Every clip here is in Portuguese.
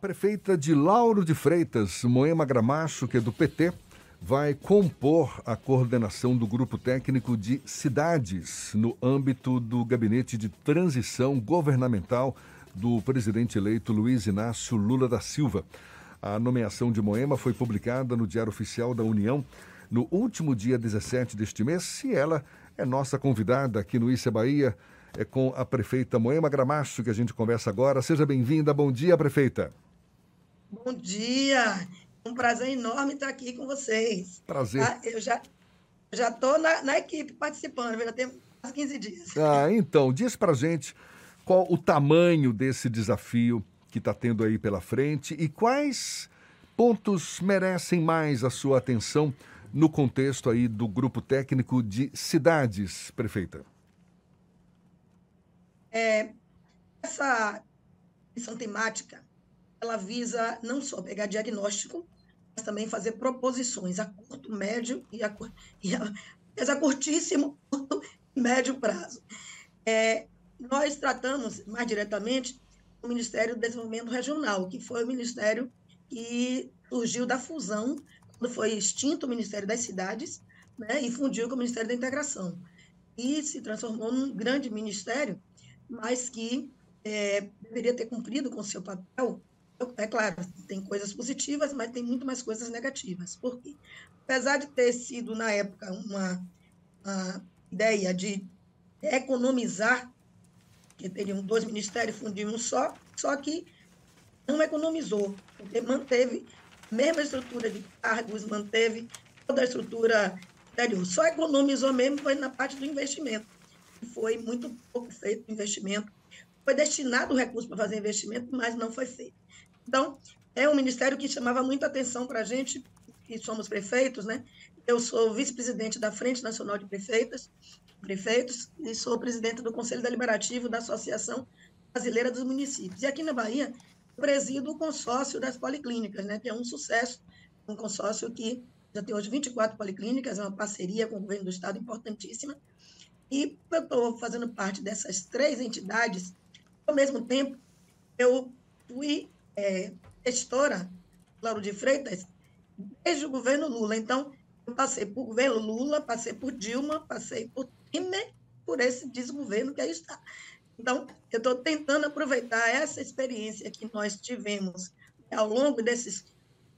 prefeita de Lauro de Freitas, Moema Gramacho, que é do PT, vai compor a coordenação do grupo técnico de cidades no âmbito do gabinete de transição governamental do presidente eleito Luiz Inácio Lula da Silva. A nomeação de Moema foi publicada no Diário Oficial da União no último dia 17 deste mês e ela é nossa convidada aqui no Issa Bahia. É com a prefeita Moema Gramacho que a gente conversa agora. Seja bem-vinda. Bom dia, prefeita. Bom dia! Um prazer enorme estar aqui com vocês. Prazer. Ah, eu já já estou na, na, equipe participando, já tem quase 15 dias. Ah, então, diz pra gente qual o tamanho desse desafio que está tendo aí pela frente e quais pontos merecem mais a sua atenção no contexto aí do grupo técnico de cidades, prefeita. É, essa missão temática ela visa não só pegar diagnóstico, mas também fazer proposições a curto, médio e a, e a, a curtíssimo, curto médio prazo. É, nós tratamos mais diretamente o Ministério do Desenvolvimento Regional, que foi o ministério que surgiu da fusão, quando foi extinto o Ministério das Cidades, né, e fundiu com o Ministério da Integração. E se transformou num grande ministério, mas que é, deveria ter cumprido com seu papel é claro, tem coisas positivas, mas tem muito mais coisas negativas. Por quê? Apesar de ter sido, na época, uma, uma ideia de economizar, que teriam dois ministérios, fundir um só, só que não economizou, porque manteve a mesma estrutura de cargos, manteve toda a estrutura anterior. Só economizou mesmo foi na parte do investimento. Foi muito pouco feito o investimento. Foi destinado o recurso para fazer investimento, mas não foi feito. Então, é um ministério que chamava muita atenção para a gente, que somos prefeitos, né? Eu sou vice-presidente da Frente Nacional de Prefeitas, Prefeitos e sou presidente do Conselho Deliberativo da Associação Brasileira dos Municípios. E aqui na Bahia, presido o consórcio das policlínicas, né? Que é um sucesso, um consórcio que já tem hoje 24 policlínicas, é uma parceria com o governo do estado importantíssima. E eu estou fazendo parte dessas três entidades. Ao mesmo tempo, eu fui é, gestora, de Freitas, desde o governo Lula. Então, eu passei por governo Lula, passei por Dilma, passei por Temer, por esse desgoverno que aí está. Então, eu estou tentando aproveitar essa experiência que nós tivemos ao longo desses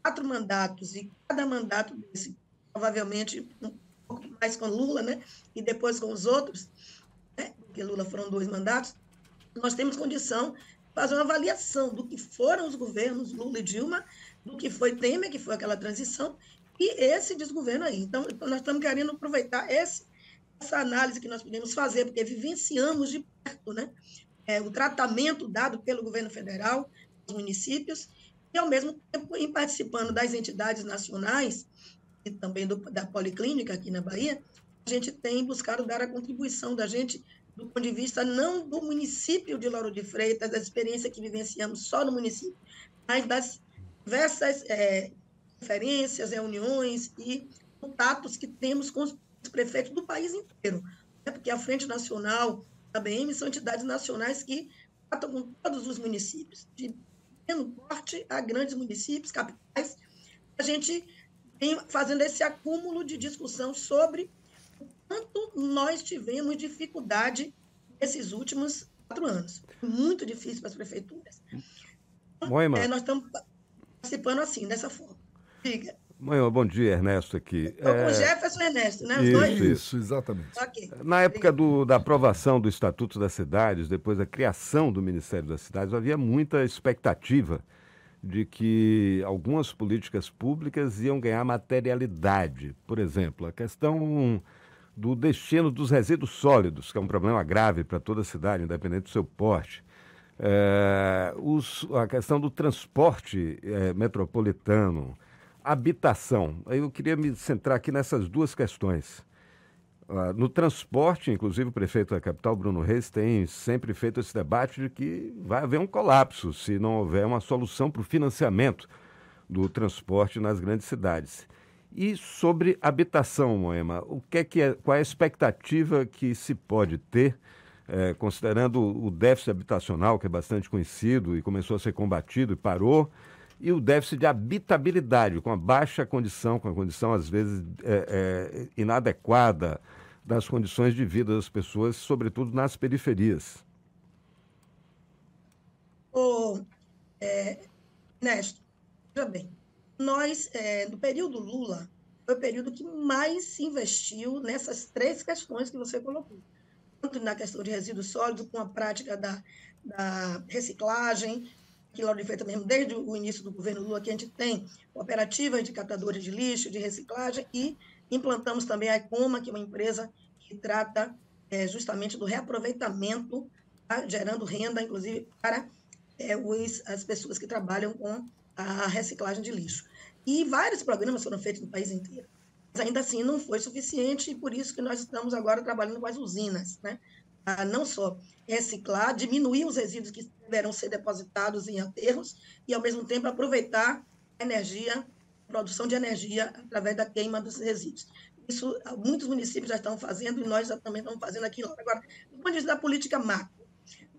quatro mandatos, e cada mandato desse, provavelmente, um pouco mais com Lula, né? e depois com os outros, né? porque Lula foram dois mandatos, nós temos condição fazer uma avaliação do que foram os governos Lula e Dilma, do que foi Temer, que foi aquela transição, e esse desgoverno aí. Então, nós estamos querendo aproveitar esse, essa análise que nós podemos fazer, porque vivenciamos de perto né, é, o tratamento dado pelo governo federal aos municípios, e, ao mesmo tempo, em participando das entidades nacionais e também do, da Policlínica aqui na Bahia, a gente tem buscado dar a contribuição da gente do ponto de vista não do município de Lauro de Freitas, da experiência que vivenciamos só no município, mas das diversas é, referências, reuniões e contatos que temos com os prefeitos do país inteiro. Né? Porque a Frente Nacional, a BM, são entidades nacionais que tratam com todos os municípios, de pequeno porte a grandes municípios, capitais. A gente vem fazendo esse acúmulo de discussão sobre quanto nós tivemos dificuldade nesses últimos quatro anos. Muito difícil para as prefeituras. Moema. É, nós estamos participando assim, dessa forma. Diga. Moema, bom dia, Ernesto aqui. Estou é... com Jefferson e Ernesto, né? Os isso, dois? Isso, exatamente. Okay. Na época do, da aprovação do Estatuto das Cidades, depois da criação do Ministério das Cidades, havia muita expectativa de que algumas políticas públicas iam ganhar materialidade. Por exemplo, a questão do destino dos resíduos sólidos, que é um problema grave para toda a cidade, independente do seu porte. É, os, a questão do transporte é, metropolitano, habitação. Eu queria me centrar aqui nessas duas questões. Uh, no transporte, inclusive o prefeito da capital, Bruno Reis, tem sempre feito esse debate de que vai haver um colapso se não houver uma solução para o financiamento do transporte nas grandes cidades. E sobre habitação, Moema, o que é que é, qual é a expectativa que se pode ter é, considerando o déficit habitacional, que é bastante conhecido e começou a ser combatido e parou, e o déficit de habitabilidade, com a baixa condição, com a condição às vezes é, é, inadequada das condições de vida das pessoas, sobretudo nas periferias. Ô, é, Néstor, veja bem, nós, é, no período Lula, foi o período que mais se investiu nessas três questões que você colocou. Tanto na questão de resíduos sólidos, com a prática da, da reciclagem, que Lauro de Freitas mesmo, desde o início do governo Lula, que a gente tem cooperativas de catadores de lixo, de reciclagem, e implantamos também a Ecoma, que é uma empresa que trata é, justamente do reaproveitamento, tá? gerando renda, inclusive, para é, os, as pessoas que trabalham com a reciclagem de lixo. E vários programas foram feitos no país inteiro. Mas ainda assim não foi suficiente, e por isso que nós estamos agora trabalhando com as usinas, né? não só reciclar, diminuir os resíduos que deverão ser depositados em aterros e, ao mesmo tempo, aproveitar a energia, a produção de energia através da queima dos resíduos. Isso muitos municípios já estão fazendo e nós já também estamos fazendo aqui. Agora, do ponto de vista da política macro,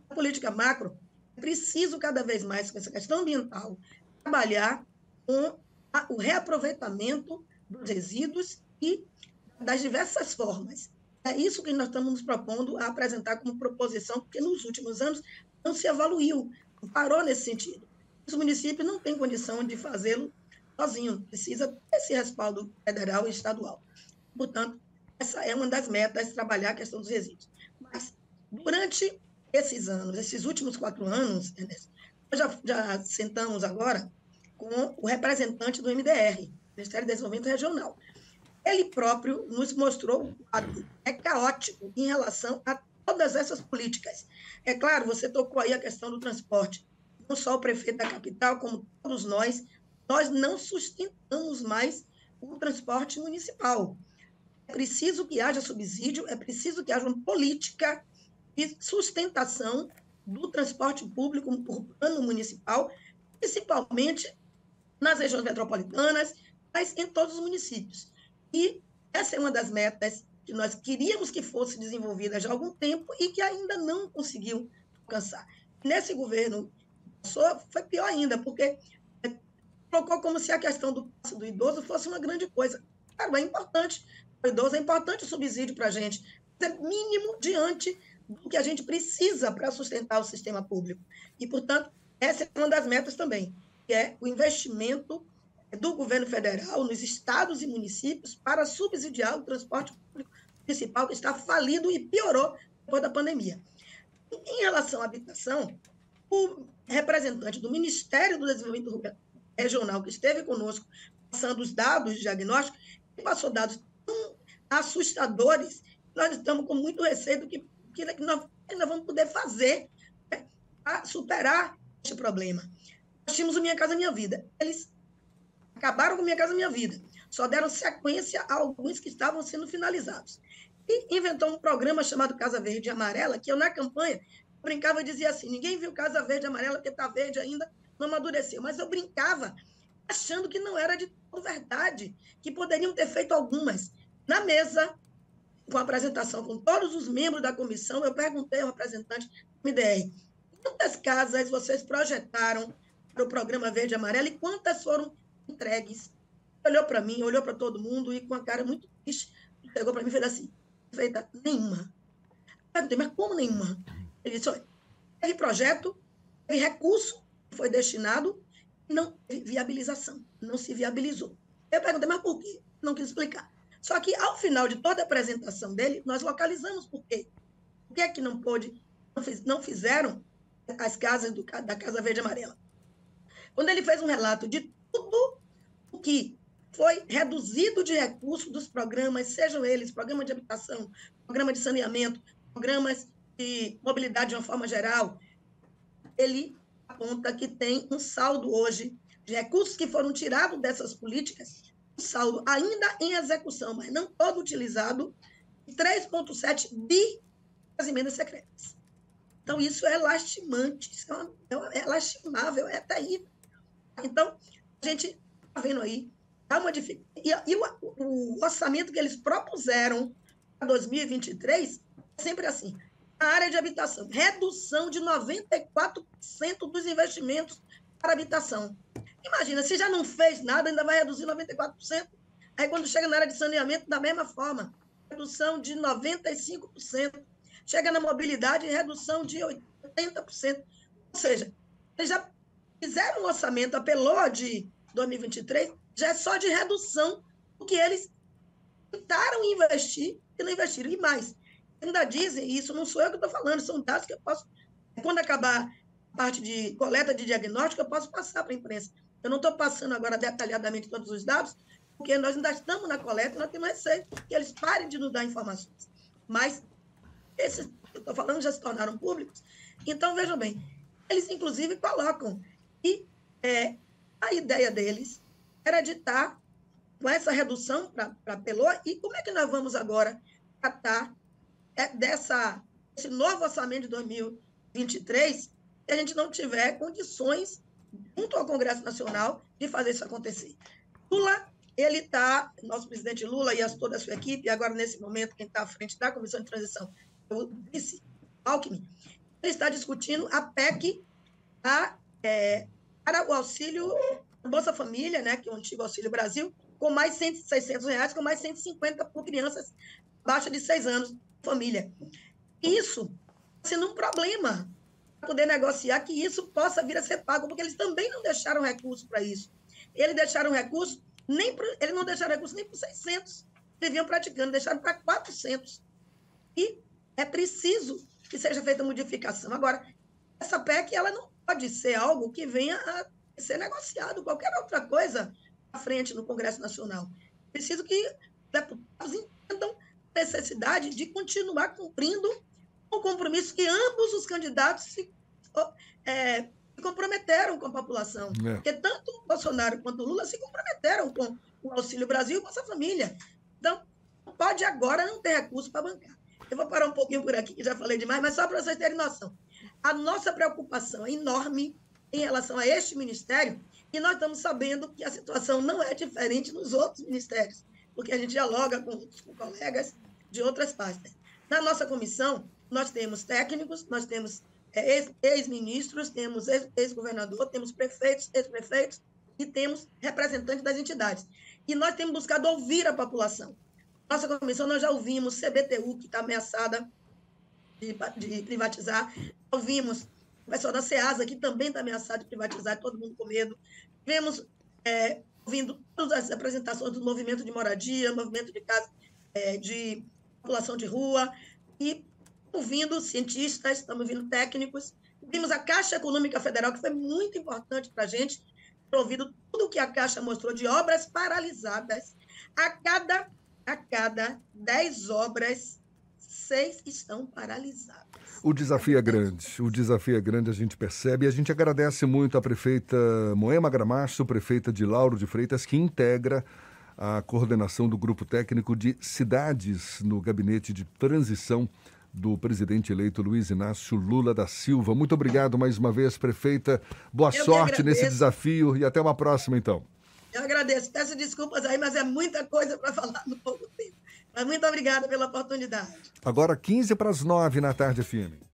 a política macro é preciso cada vez mais, com essa questão ambiental, trabalhar com o reaproveitamento dos resíduos e das diversas formas é isso que nós estamos nos propondo a apresentar como proposição, porque nos últimos anos não se evoluiu, parou nesse sentido. Os municípios não têm condição de fazê-lo sozinho, precisa desse respaldo federal e estadual. Portanto, essa é uma das metas, trabalhar a questão dos resíduos. Mas, durante esses anos, esses últimos quatro anos, nós já, já sentamos agora com o representante do MDR, Ministério do Desenvolvimento Regional, ele próprio nos mostrou o quadro é caótico em relação a todas essas políticas. É claro, você tocou aí a questão do transporte. Não só o prefeito da capital, como todos nós, nós não sustentamos mais o transporte municipal. É preciso que haja subsídio, é preciso que haja uma política de sustentação do transporte público urbano municipal, principalmente nas regiões metropolitanas, mas em todos os municípios. E essa é uma das metas que nós queríamos que fosse desenvolvida já há algum tempo e que ainda não conseguiu alcançar. Nesse governo foi pior ainda, porque colocou como se a questão do passo do idoso fosse uma grande coisa. Claro, é importante, o idoso é importante o subsídio para a gente, é mínimo diante do que a gente precisa para sustentar o sistema público. E, portanto, essa é uma das metas também, que é o investimento do governo federal nos estados e municípios para subsidiar o transporte público municipal que está falido e piorou depois da pandemia. Em relação à habitação, o representante do Ministério do Desenvolvimento Regional que esteve conosco, passando os dados de diagnóstico, passou dados tão assustadores, nós estamos com muito receio do que, que nós ainda vamos poder fazer né, para superar este problema. Nós tínhamos o Minha Casa Minha Vida. Eles acabaram com Minha Casa Minha Vida. Só deram sequência a alguns que estavam sendo finalizados. E inventou um programa chamado Casa Verde e Amarela, que eu, na campanha, brincava e dizia assim: ninguém viu Casa Verde e Amarela porque está verde ainda, não amadureceu. Mas eu brincava achando que não era de verdade, que poderiam ter feito algumas. Na mesa, com a apresentação com todos os membros da comissão, eu perguntei ao representante do MDR: quantas casas vocês projetaram para o programa Verde e Amarelo e quantas foram entregues. Olhou para mim, olhou para todo mundo e com a cara muito triste, pegou para mim e fez assim: feita nenhuma. Perguntei, mas como nenhuma? Ele disse: olha, teve projeto, teve recurso foi destinado, não teve viabilização, não se viabilizou. Eu perguntei, mas por quê? Não quis explicar. Só que, ao final de toda a apresentação dele, nós localizamos por quê. Por que é que não pôde, não, fiz, não fizeram as casas do, da Casa Verde Amarela? Quando ele fez um relato de tudo o que foi reduzido de recursos dos programas, sejam eles programa de habitação, programa de saneamento, programas de mobilidade de uma forma geral, ele aponta que tem um saldo hoje de recursos que foram tirados dessas políticas, um saldo ainda em execução, mas não todo utilizado, 3,7 bi das emendas secretas. Então, isso é lastimante, isso é, uma, é lastimável, é terrível. Então, a gente está vendo aí, há uma dificuldade. E, e o, o, orçamento que eles propuseram para 2023 é sempre assim: na área de habitação, redução de 94% dos investimentos para habitação. Imagina, se já não fez nada, ainda vai reduzir 94%. Aí quando chega na área de saneamento, da mesma forma, redução de 95%. Chega na mobilidade, redução de 80%. Ou seja, eles já fizeram um orçamento, apelou de 2023, já é só de redução do que eles tentaram investir e não investiram. E mais, ainda dizem, isso não sou eu que estou falando, são dados que eu posso, quando acabar a parte de coleta de diagnóstico, eu posso passar para a imprensa. Eu não estou passando agora detalhadamente todos os dados, porque nós ainda estamos na coleta, nós temos receio que eles parem de nos dar informações. Mas esses que eu estou falando já se tornaram públicos. Então, vejam bem, eles inclusive colocam. E é, a ideia deles era de estar com essa redução para Pelô, e como é que nós vamos agora tratar é, dessa, esse novo orçamento de 2023 se a gente não tiver condições, junto ao Congresso Nacional, de fazer isso acontecer. Lula, ele está, nosso presidente Lula e as, toda a sua equipe, agora nesse momento quem está à frente da Comissão de Transição, o vice Alckmin, ele está discutindo a PEC a, é, para o auxílio Bolsa Família, né, que é o antigo Auxílio Brasil, com mais 100, 600 reais, com mais 150 por crianças abaixo de 6 anos, família. Isso sendo um problema para poder negociar que isso possa vir a ser pago, porque eles também não deixaram recurso para isso. Eles deixaram recurso, nem pro, eles não deixaram recurso nem para 600, eles vinham praticando, deixaram para 400. E é preciso que seja feita modificação. Agora, essa PEC ela não pode ser algo que venha a ser negociado, qualquer outra coisa à frente no Congresso Nacional. Preciso que deputados entendam a necessidade de continuar cumprindo o compromisso que ambos os candidatos se, é, se comprometeram com a população. É. Porque tanto o Bolsonaro quanto o Lula se comprometeram com o Auxílio Brasil e com essa família. Então, pode agora não ter recurso para bancar. Eu vou parar um pouquinho por aqui, que já falei demais, mas só para vocês terem noção. A nossa preocupação é enorme em relação a este ministério, e nós estamos sabendo que a situação não é diferente nos outros ministérios, porque a gente dialoga com, com colegas de outras partes. Na nossa comissão, nós temos técnicos, nós temos é, ex-ministros, temos ex-governador, temos prefeitos, ex-prefeitos e temos representantes das entidades. E nós temos buscado ouvir a população. Nossa comissão, nós já ouvimos CBTU, que está ameaçada de, de privatizar, ouvimos o pessoal da SEASA, que também está ameaçado de privatizar, todo mundo com medo. Vemos, é, ouvindo todas as apresentações do movimento de moradia, movimento de casa, é, de população de rua, e ouvindo cientistas, estamos ouvindo técnicos. Vimos a Caixa Econômica Federal, que foi muito importante para a gente, ouvido tudo o que a Caixa mostrou de obras paralisadas. A cada, a cada 10 obras, seis estão paralisadas. O desafio é grande, o desafio é grande, a gente percebe. E a gente agradece muito à prefeita Moema Gramacho, prefeita de Lauro de Freitas, que integra a coordenação do grupo técnico de cidades no gabinete de transição do presidente eleito Luiz Inácio Lula da Silva. Muito obrigado mais uma vez, prefeita. Boa Eu sorte nesse desafio e até uma próxima, então. Eu agradeço. Peço desculpas aí, mas é muita coisa para falar no pouco tempo. Mas muito obrigada pela oportunidade. Agora 15 para as 9 na tarde, firme.